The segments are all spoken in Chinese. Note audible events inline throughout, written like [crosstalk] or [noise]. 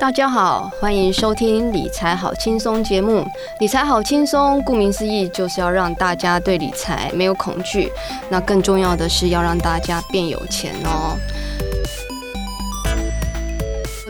大家好，欢迎收听理财好轻松节目。理财好轻松，顾名思义就是要让大家对理财没有恐惧。那更重要的是要让大家变有钱哦。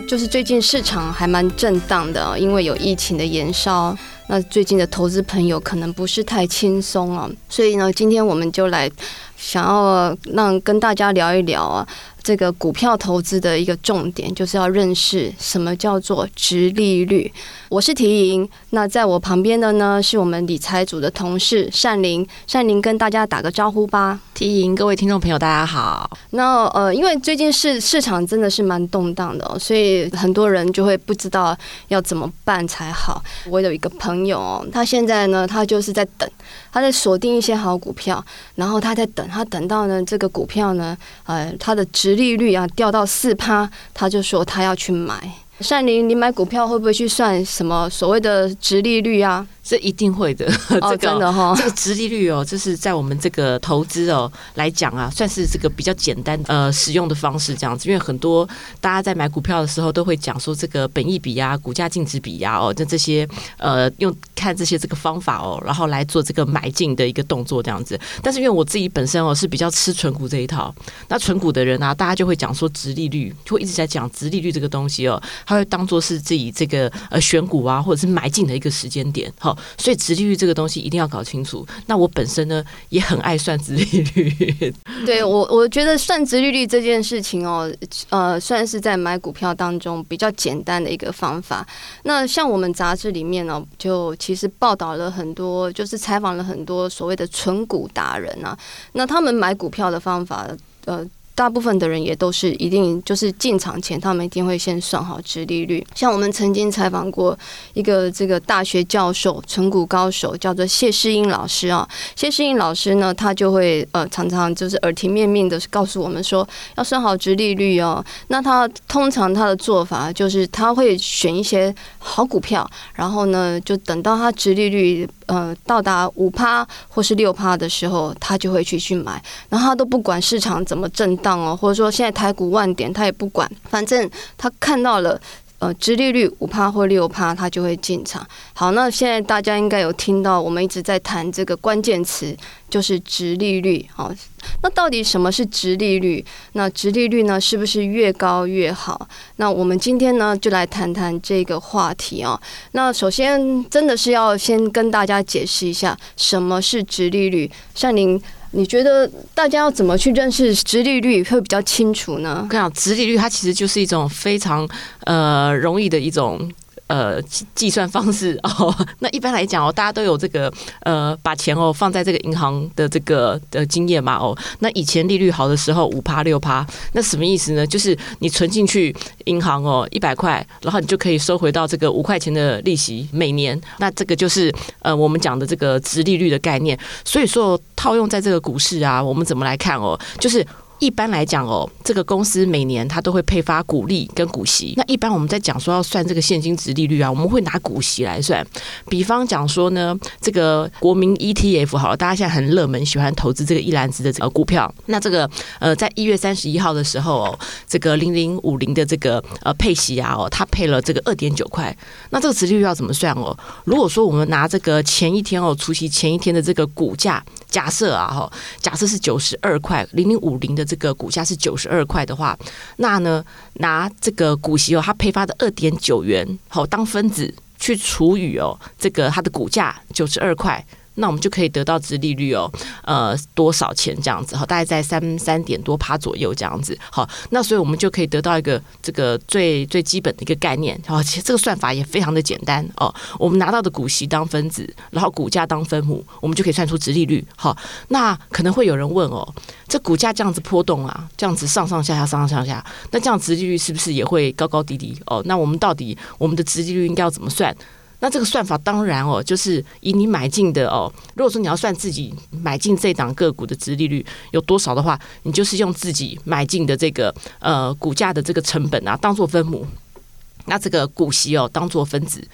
就是最近市场还蛮震荡的，因为有疫情的延烧。那最近的投资朋友可能不是太轻松啊，所以呢，今天我们就来想要让跟大家聊一聊啊。这个股票投资的一个重点，就是要认识什么叫做殖利率。我是提莹，那在我旁边的呢，是我们理财组的同事善林。善林跟大家打个招呼吧。提莹，各位听众朋友，大家好。那呃，因为最近市市场真的是蛮动荡的哦，所以很多人就会不知道要怎么办才好。我有一个朋友哦，他现在呢，他就是在等，他在锁定一些好股票，然后他在等，他等到呢这个股票呢，呃，它的殖利率啊掉到四趴，他就说他要去买。善林，你买股票会不会去算什么所谓的殖利率啊？这一定会的，这个、哦、真的哈、哦，这个殖利率哦，这是在我们这个投资哦来讲啊，算是这个比较简单呃使用的方式这样子。因为很多大家在买股票的时候都会讲说这个本益比呀、股价净值比呀哦，就这些呃用看这些这个方法哦，然后来做这个买进的一个动作这样子。但是因为我自己本身哦是比较吃存股这一套，那存股的人啊，大家就会讲说殖利率，就会一直在讲殖利率这个东西哦，他会当做是自己这个呃选股啊或者是买进的一个时间点好。所以殖利率这个东西一定要搞清楚。那我本身呢也很爱算殖利率。[laughs] 对我，我觉得算殖利率这件事情哦，呃，算是在买股票当中比较简单的一个方法。那像我们杂志里面呢，就其实报道了很多，就是采访了很多所谓的存股达人啊。那他们买股票的方法，呃。大部分的人也都是一定就是进场前，他们一定会先算好殖利率。像我们曾经采访过一个这个大学教授、存股高手，叫做谢世英老师啊。谢世英老师呢，他就会呃常常就是耳提面命的告诉我们说，要算好殖利率哦。那他通常他的做法就是他会选一些好股票，然后呢就等到他殖利率。呃，到达五趴或是六趴的时候，他就会去去买，然后他都不管市场怎么震荡哦，或者说现在台股万点，他也不管，反正他看到了。呃，殖利率五趴或六趴，他就会进场。好，那现在大家应该有听到，我们一直在谈这个关键词，就是殖利率。好，那到底什么是殖利率？那殖利率呢，是不是越高越好？那我们今天呢，就来谈谈这个话题啊。那首先，真的是要先跟大家解释一下，什么是殖利率。像您。你觉得大家要怎么去认识殖利率会比较清楚呢？我跟你讲，殖利率它其实就是一种非常呃容易的一种。呃，计算方式 [laughs] 哦，那一般来讲哦，大家都有这个呃，把钱哦放在这个银行的这个的经验嘛哦，那以前利率好的时候五趴六趴，那什么意思呢？就是你存进去银行哦一百块，然后你就可以收回到这个五块钱的利息每年，那这个就是呃我们讲的这个殖利率的概念。所以说套用在这个股市啊，我们怎么来看哦？就是。一般来讲哦，这个公司每年它都会配发股利跟股息。那一般我们在讲说要算这个现金殖利率啊，我们会拿股息来算。比方讲说呢，这个国民 ETF 好了，大家现在很热门，喜欢投资这个一篮子的这个股票。那这个呃，在一月三十一号的时候哦，这个零零五零的这个呃配息啊哦，它配了这个二点九块。那这个殖利率要怎么算哦？如果说我们拿这个前一天哦，除息前一天的这个股价。假设啊，哈，假设是九十二块，零零五零的这个股价是九十二块的话，那呢，拿这个股息哦，它配发的二点九元，好当分子去除以哦，这个它的股价九十二块。那我们就可以得到殖利率哦，呃，多少钱这样子？好，大概在三三点多趴左右这样子。好，那所以我们就可以得到一个这个最最基本的一个概念。好，其实这个算法也非常的简单哦。我们拿到的股息当分子，然后股价当分母，我们就可以算出殖利率。好，那可能会有人问哦，这股价这样子波动啊，这样子上上下下上上下下，那这样殖利率是不是也会高高低低？哦，那我们到底我们的殖利率应该要怎么算？那这个算法当然哦，就是以你买进的哦，如果说你要算自己买进这档个股的值利率有多少的话，你就是用自己买进的这个呃股价的这个成本啊当做分母，那这个股息哦当做分子，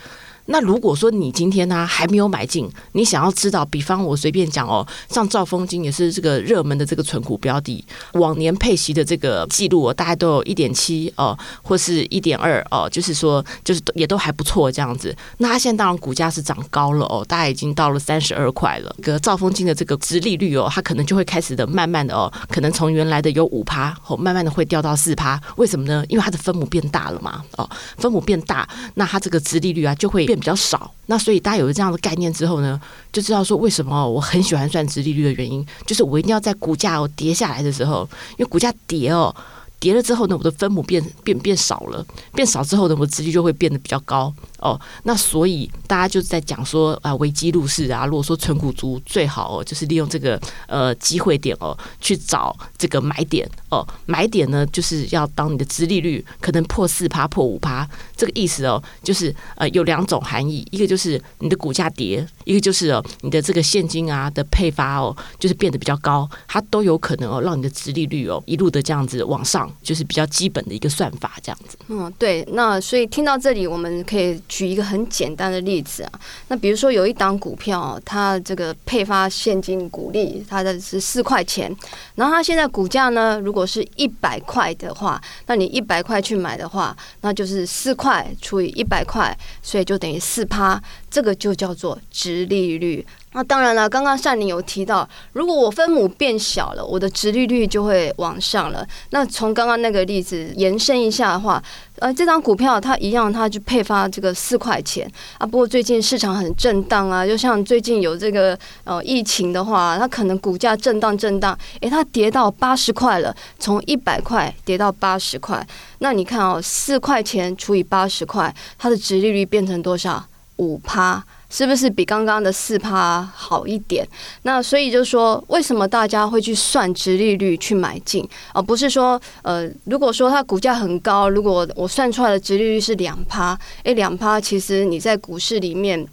那如果说你今天呢、还没有买进，你想要知道，比方我随便讲哦，像兆丰金也是这个热门的这个存股标的，往年配息的这个记录哦，大概都有一点七哦，或是一点二哦，就是说就是也都还不错这样子。那它现在当然股价是涨高了哦，大概已经到了三十二块了。这个兆丰金的这个殖利率哦，它可能就会开始的慢慢的哦，可能从原来的有五趴哦，慢慢的会掉到四趴。为什么呢？因为它的分母变大了嘛哦，分母变大，那它这个殖利率啊就会比较少。那所以大家有了这样的概念之后呢，就知道说为什么我很喜欢算殖利率的原因，就是我一定要在股价哦跌下来的时候，因为股价跌哦。跌了之后呢，我的分母变变变少了，变少之后呢，我的殖利率就会变得比较高哦。那所以大家就在讲说啊，危机入市啊，如果说存股族最好哦，就是利用这个呃机会点哦，去找这个买点哦。买点呢，就是要当你的殖利率可能破四趴、破五趴，这个意思哦，就是呃有两种含义，一个就是你的股价跌，一个就是哦你的这个现金啊的配发哦，就是变得比较高，它都有可能哦让你的殖利率哦一路的这样子往上。就是比较基本的一个算法，这样子。嗯，对。那所以听到这里，我们可以举一个很简单的例子啊。那比如说有一档股票，它这个配发现金股利，它的是四块钱。然后它现在股价呢，如果是一百块的话，那你一百块去买的话，那就是四块除以一百块，所以就等于四趴。这个就叫做值利率。那当然了，刚刚善玲有提到，如果我分母变小了，我的殖利率就会往上了。那从刚刚那个例子延伸一下的话，呃，这张股票它一样，它就配发这个四块钱啊。不过最近市场很震荡啊，就像最近有这个呃疫情的话，它可能股价震荡震荡，诶，它跌到八十块了，从一百块跌到八十块。那你看哦，四块钱除以八十块，它的殖利率变成多少？五趴，是不是比刚刚的四趴好一点？那所以就说，为什么大家会去算值利率去买进，而不是说，呃，如果说它股价很高，如果我算出来的值利率是两趴，诶，两趴其实你在股市里面。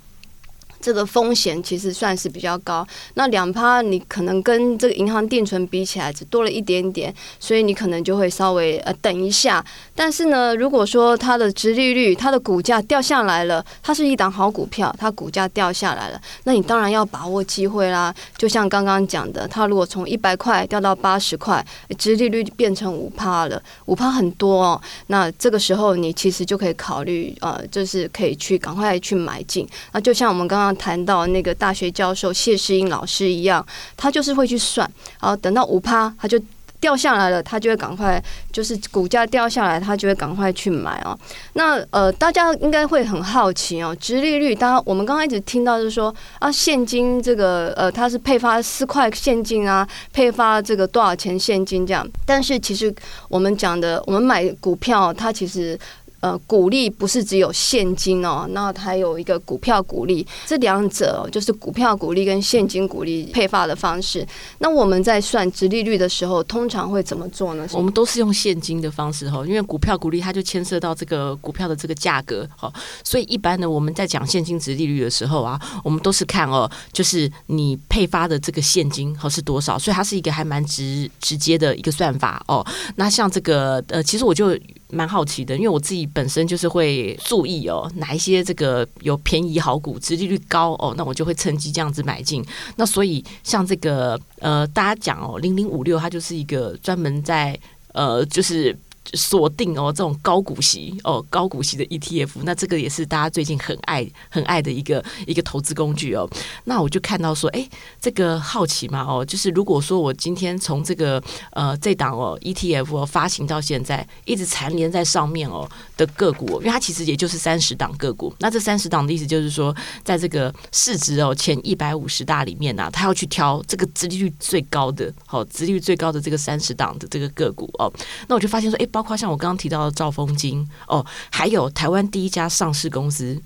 这个风险其实算是比较高，那两趴你可能跟这个银行定存比起来只多了一点点，所以你可能就会稍微呃等一下。但是呢，如果说它的殖利率、它的股价掉下来了，它是一档好股票，它股价掉下来了，那你当然要把握机会啦。就像刚刚讲的，它如果从一百块掉到八十块，殖利率变成五趴了，五趴很多哦。那这个时候你其实就可以考虑呃，就是可以去赶快去买进。那就像我们刚刚。谈到那个大学教授谢世英老师一样，他就是会去算，然后等到五趴，他就掉下来了，他就会赶快，就是股价掉下来，他就会赶快去买哦。那呃，大家应该会很好奇哦，殖利率，当然我们刚刚一直听到就是说啊，现金这个呃，它是配发四块现金啊，配发这个多少钱现金这样，但是其实我们讲的，我们买股票，它其实。呃，股利不是只有现金哦，那还有一个股票股利，这两者就是股票股利跟现金股利配发的方式。那我们在算殖利率的时候，通常会怎么做呢？我们都是用现金的方式哈，因为股票股利它就牵涉到这个股票的这个价格哈，所以一般呢，我们在讲现金值利率的时候啊，我们都是看哦，就是你配发的这个现金和是多少，所以它是一个还蛮直直接的一个算法哦。那像这个呃，其实我就。蛮好奇的，因为我自己本身就是会注意哦，哪一些这个有便宜好股，殖利率高哦，那我就会趁机这样子买进。那所以像这个呃，大家讲哦，零零五六它就是一个专门在呃，就是。锁定哦，这种高股息哦，高股息的 ETF，那这个也是大家最近很爱很爱的一个一个投资工具哦。那我就看到说，哎，这个好奇嘛哦，就是如果说我今天从这个呃这档哦 ETF 哦发行到现在，一直蝉联在上面哦的个股，因为它其实也就是三十档个股。那这三十档的意思就是说，在这个市值哦前一百五十大里面呢、啊，它要去挑这个殖利率最高的，好、哦，殖利率最高的这个三十档的这个个股哦。那我就发现说，哎。包括像我刚刚提到的兆丰金哦，还有台湾第一家上市公司，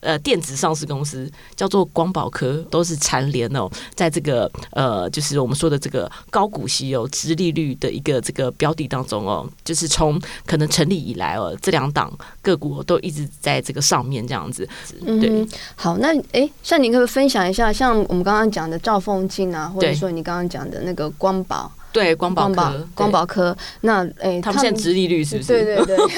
呃，电子上市公司叫做光宝科，都是蝉联哦，在这个呃，就是我们说的这个高股息哦、殖利率的一个这个标的当中哦，就是从可能成立以来哦，这两档个股都一直在这个上面这样子。对，嗯、好，那哎，像你可不可以分享一下，像我们刚刚讲的兆丰金啊，或者说你刚刚讲的那个光宝。对，光宝科，光宝科，那诶，他们现在殖利率是不是？对对对 [laughs]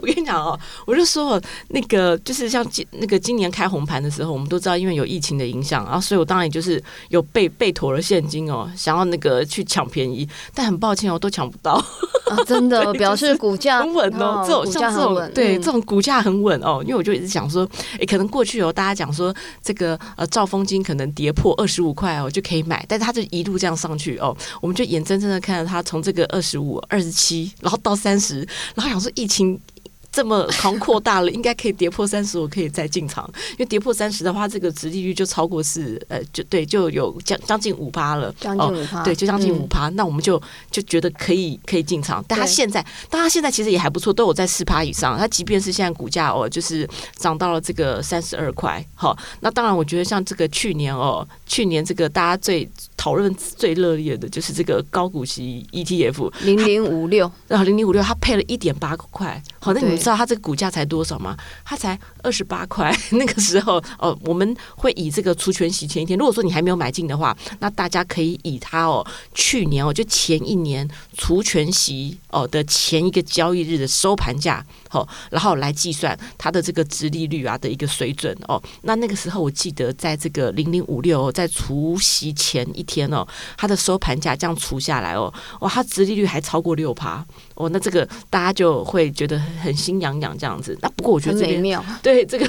我，跟你讲哦，我就说那个就是像今那个今年开红盘的时候，我们都知道因为有疫情的影响，然后所以我当然就是有备备妥了现金哦，想要那个去抢便宜，但很抱歉哦，都抢不到。啊、真的表示股价很稳哦，这种像这种对这种股价很稳哦，因为我就一直想说，哎，可能过去哦大家讲说这个呃兆丰金可能跌破二十五块哦就可以买，但是它就一路这样上去哦，我们就眼睁睁的看着他从这个二十五、二十七，然后到三十，然后想说疫情。这么狂扩大了，应该可以跌破三十，我可以再进场。因为跌破三十的话，这个殖利率就超过是呃，就对，就有将将近五趴了，将近五趴，哦，对，就将近五趴，嗯。那我们就就觉得可以可以进场。但它现在，但它现在其实也还不错，都有在四趴以上。它即便是现在股价哦，就是涨到了这个三十二块。好，那当然，我觉得像这个去年哦，去年这个大家最讨论最热烈的就是这个高股息 ETF 零零五六，然后零零五六它配了一点八块。好，那你你知道它这个股价才多少吗？它才二十八块。[laughs] 那个时候，哦，我们会以这个除权息前一天，如果说你还没有买进的话，那大家可以以它哦，去年哦，就前一年除权息哦的前一个交易日的收盘价，好，然后来计算它的这个殖利率啊的一个水准哦。那那个时候，我记得在这个零零五六在除息前一天哦，它的收盘价这样除下来哦，哇，它殖利率还超过六趴。哦，那这个大家就会觉得很心痒痒这样子。那不过我觉得这边对这个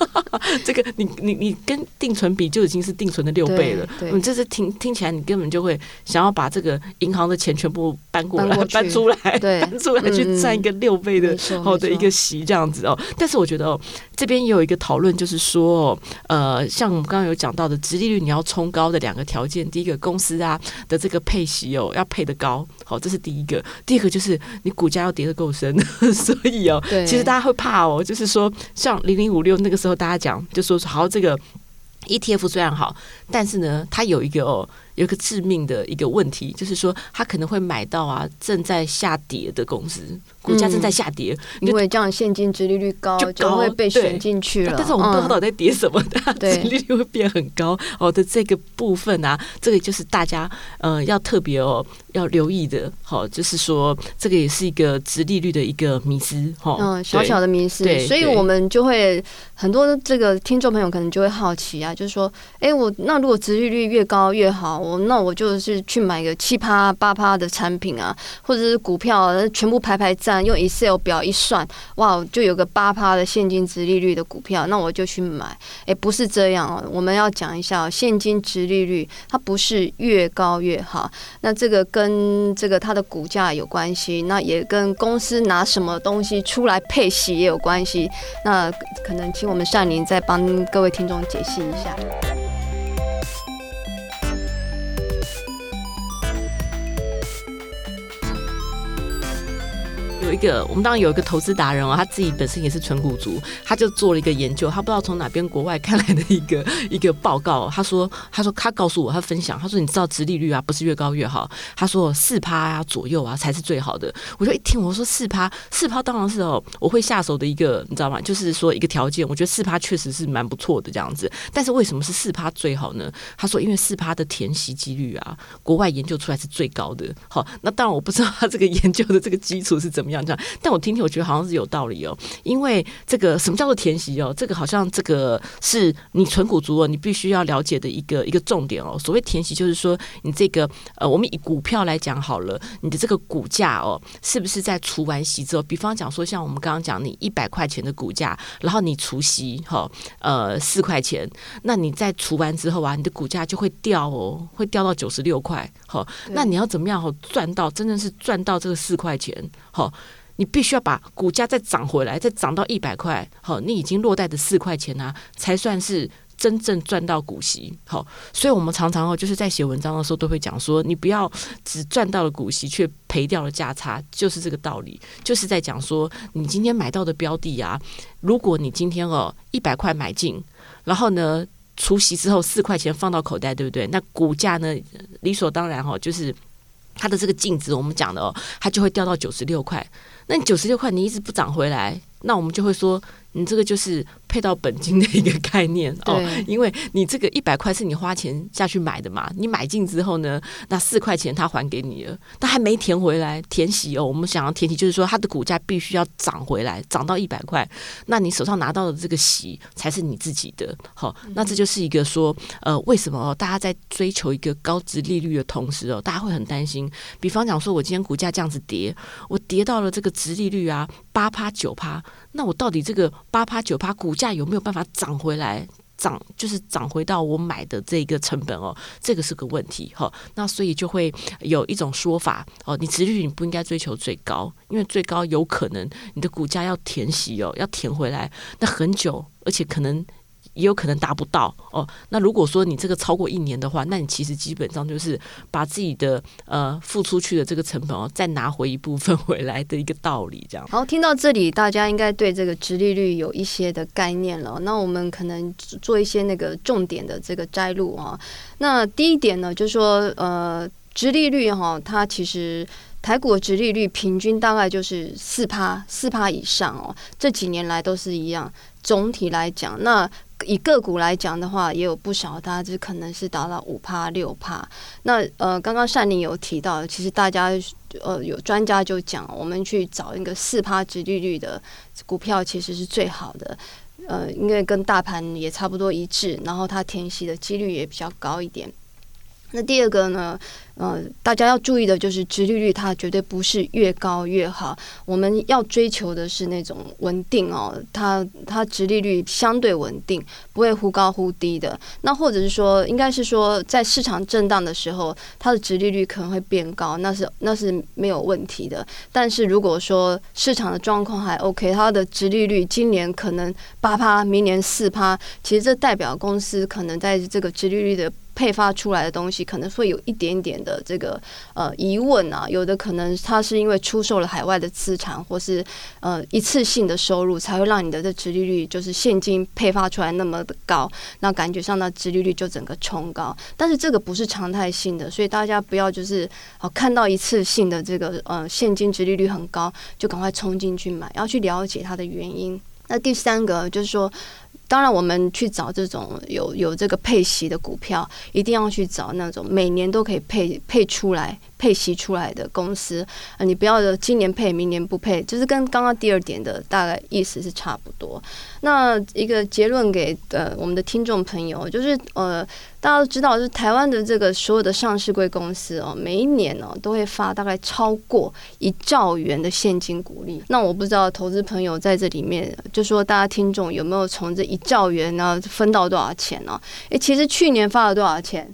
[laughs] 这个你你你跟定存比就已经是定存的六倍了。你这是听听起来你根本就会想要把这个银行的钱全部搬过来搬，搬出来，搬出来去占一个六倍的好的一个席这样子哦。但是我觉得哦，这边也有一个讨论，就是说呃，像我们刚刚有讲到的，直利率你要冲高的两个条件，第一个公司啊的这个配息哦要配的高，好，这是第一个。第二个就是。你股价要跌得够深，[laughs] 所以哦，其实大家会怕哦，就是说，像零零五六那个时候，大家讲就说好，这个 ETF 虽然好，但是呢，它有一个哦。有一个致命的一个问题，就是说它可能会买到啊正在下跌的公司，股价正在下跌，嗯、因为这样现金值利率高就，会被选进去了。但是我们不知道在跌什么，[laughs] 它殖利率会变很高哦的这个部分啊，这个就是大家呃要特别哦要留意的。好、哦，就是说这个也是一个值利率的一个迷思哈、哦，嗯，小小的迷思。所以我们就会很多这个听众朋友可能就会好奇啊，就是说，哎，我那如果值利率越高越好？我那我就是去买个七趴八趴的产品啊，或者是股票，全部排排站，用 Excel 表一算，哇，就有个八趴的现金殖利率的股票，那我就去买。哎，不是这样哦，我们要讲一下现金殖利率，它不是越高越好。那这个跟这个它的股价有关系，那也跟公司拿什么东西出来配息也有关系。那可能请我们善琳再帮各位听众解析一下。有一个，我们当然有一个投资达人哦，他自己本身也是纯股族，他就做了一个研究，他不知道从哪边国外看来的一个 [laughs] 一个报告，他说，他说他告诉我，他分享，他说你知道殖利率啊不是越高越好，他说四趴啊左右啊才是最好的。我就一听我说四趴，四趴当然是哦，我会下手的一个，你知道吗？就是说一个条件，我觉得四趴确实是蛮不错的这样子。但是为什么是四趴最好呢？他说因为四趴的填息几率啊，国外研究出来是最高的。好，那当然我不知道他这个研究的这个基础是怎么样。这样，但我听听，我觉得好像是有道理哦。因为这个什么叫做填息哦？这个好像这个是你存股族哦，你必须要了解的一个一个重点哦。所谓填息，就是说你这个呃，我们以股票来讲好了，你的这个股价哦，是不是在除完息之后，比方讲说，像我们刚刚讲，你一百块钱的股价，然后你除息哈，呃，四块钱，那你在除完之后啊，你的股价就会掉哦，会掉到九十六块。好，那你要怎么样哦，赚到真的是赚到这个四块钱？好。你必须要把股价再涨回来，再涨到一百块，好，你已经落袋的四块钱啊，才算是真正赚到股息。好，所以我们常常哦，就是在写文章的时候都会讲说，你不要只赚到了股息，却赔掉了价差，就是这个道理。就是在讲说，你今天买到的标的啊，如果你今天哦一百块买进，然后呢除息之后四块钱放到口袋，对不对？那股价呢理所当然哈，就是它的这个净值，我们讲的哦，它就会掉到九十六块。那你九十六块你一直不涨回来，那我们就会说你这个就是配到本金的一个概念哦，因为你这个一百块是你花钱下去买的嘛，你买进之后呢，那四块钱他还给你了，但还没填回来，填息哦。我们想要填息，就是说它的股价必须要涨回来，涨到一百块，那你手上拿到的这个息才是你自己的。好，那这就是一个说，呃，为什么哦？大家在追求一个高值利率的同时哦，大家会很担心。比方讲说，我今天股价这样子跌，我跌到了这个值利率啊八趴九趴，那我到底这个？八趴九趴，股价有没有办法涨回来？涨就是涨回到我买的这个成本哦，这个是个问题哈。那所以就会有一种说法哦，你殖利率你不应该追求最高，因为最高有可能你的股价要填息哦，要填回来，那很久，而且可能。也有可能达不到哦。那如果说你这个超过一年的话，那你其实基本上就是把自己的呃付出去的这个成本哦，再拿回一部分回来的一个道理。这样。好，听到这里，大家应该对这个殖利率有一些的概念了。那我们可能做一些那个重点的这个摘录啊。那第一点呢，就是说呃，殖利率哈，它其实台股的殖利率平均大概就是四趴四趴以上哦，这几年来都是一样。总体来讲，那以个股来讲的话，也有不少，大家就可能是达到五趴六趴。那呃，刚刚善宁有提到，其实大家呃有专家就讲，我们去找一个四趴值利率的股票，其实是最好的。呃，因为跟大盘也差不多一致，然后它填息的几率也比较高一点。那第二个呢？呃，大家要注意的就是，殖利率它绝对不是越高越好。我们要追求的是那种稳定哦，它它殖利率相对稳定，不会忽高忽低的。那或者是说，应该是说，在市场震荡的时候，它的殖利率可能会变高，那是那是没有问题的。但是如果说市场的状况还 OK，它的殖利率今年可能八趴，明年四趴，其实这代表公司可能在这个殖利率的配发出来的东西，可能会有一点点的。这个呃疑问啊，有的可能它是因为出售了海外的资产，或是呃一次性的收入，才会让你的这殖利率就是现金配发出来那么的高，那感觉上那殖利率就整个冲高。但是这个不是常态性的，所以大家不要就是哦看到一次性的这个呃现金殖利率很高，就赶快冲进去买，要去了解它的原因。那第三个就是说。当然，我们去找这种有有这个配息的股票，一定要去找那种每年都可以配配出来。配息出来的公司，啊，你不要今年配，明年不配，就是跟刚刚第二点的大概意思是差不多。那一个结论给呃我们的听众朋友，就是呃大家都知道，就是台湾的这个所有的上市贵公司哦，每一年哦都会发大概超过一兆元的现金股利。那我不知道投资朋友在这里面，就说大家听众有没有从这一兆元呢分到多少钱呢？诶，其实去年发了多少钱？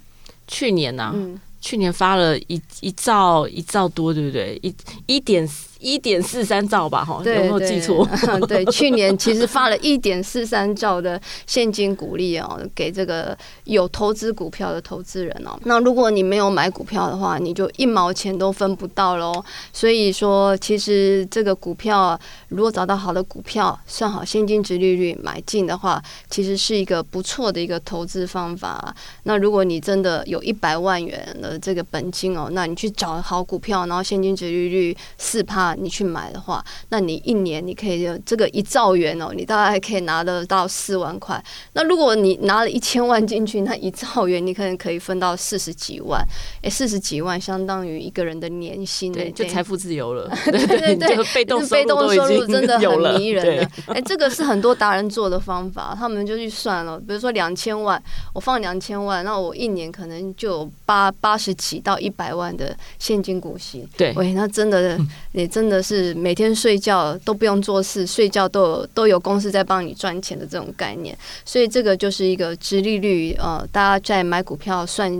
去年呢、啊？嗯。去年发了一一兆一兆多，对不对？一一点。一点四三兆吧，哈，有没有记错？对，去年其实发了一点四三兆的现金股利哦，给这个有投资股票的投资人哦。那如果你没有买股票的话，你就一毛钱都分不到喽。所以说，其实这个股票如果找到好的股票，算好现金值利率买进的话，其实是一个不错的一个投资方法。那如果你真的有一百万元的这个本金哦，那你去找好股票，然后现金值利率四趴。你去买的话，那你一年你可以就这个一兆元哦，你大概可以拿得到四万块。那如果你拿了一千万进去，那一兆元你可能可以分到四十几万。哎，四十几万相当于一个人的年薪，对，就财富自由了。[laughs] 对对 [laughs] 对，被动被动收入真的很迷人的。哎，对这个是很多达人做的方法，他们就去算了。比如说两千万，我放两千万，那我一年可能就有八八十几到一百万的现金股息。对，喂，那真的，[laughs] 你真的是每天睡觉都不用做事，睡觉都有都有公司在帮你赚钱的这种概念，所以这个就是一个直利率，呃，大家在买股票算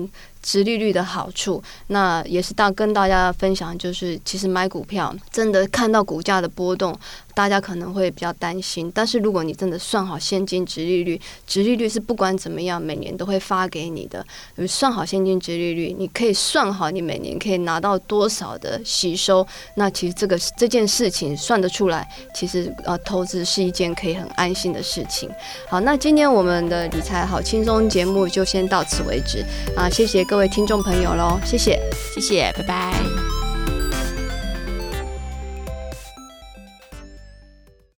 直利率的好处。那也是大跟大家分享，就是其实买股票真的看到股价的波动。大家可能会比较担心，但是如果你真的算好现金殖利率，殖利率是不管怎么样每年都会发给你的。算好现金殖利率，你可以算好你每年可以拿到多少的吸收。那其实这个这件事情算得出来，其实呃投资是一件可以很安心的事情。好，那今天我们的理财好轻松节目就先到此为止啊，谢谢各位听众朋友喽，谢谢，谢谢，拜拜。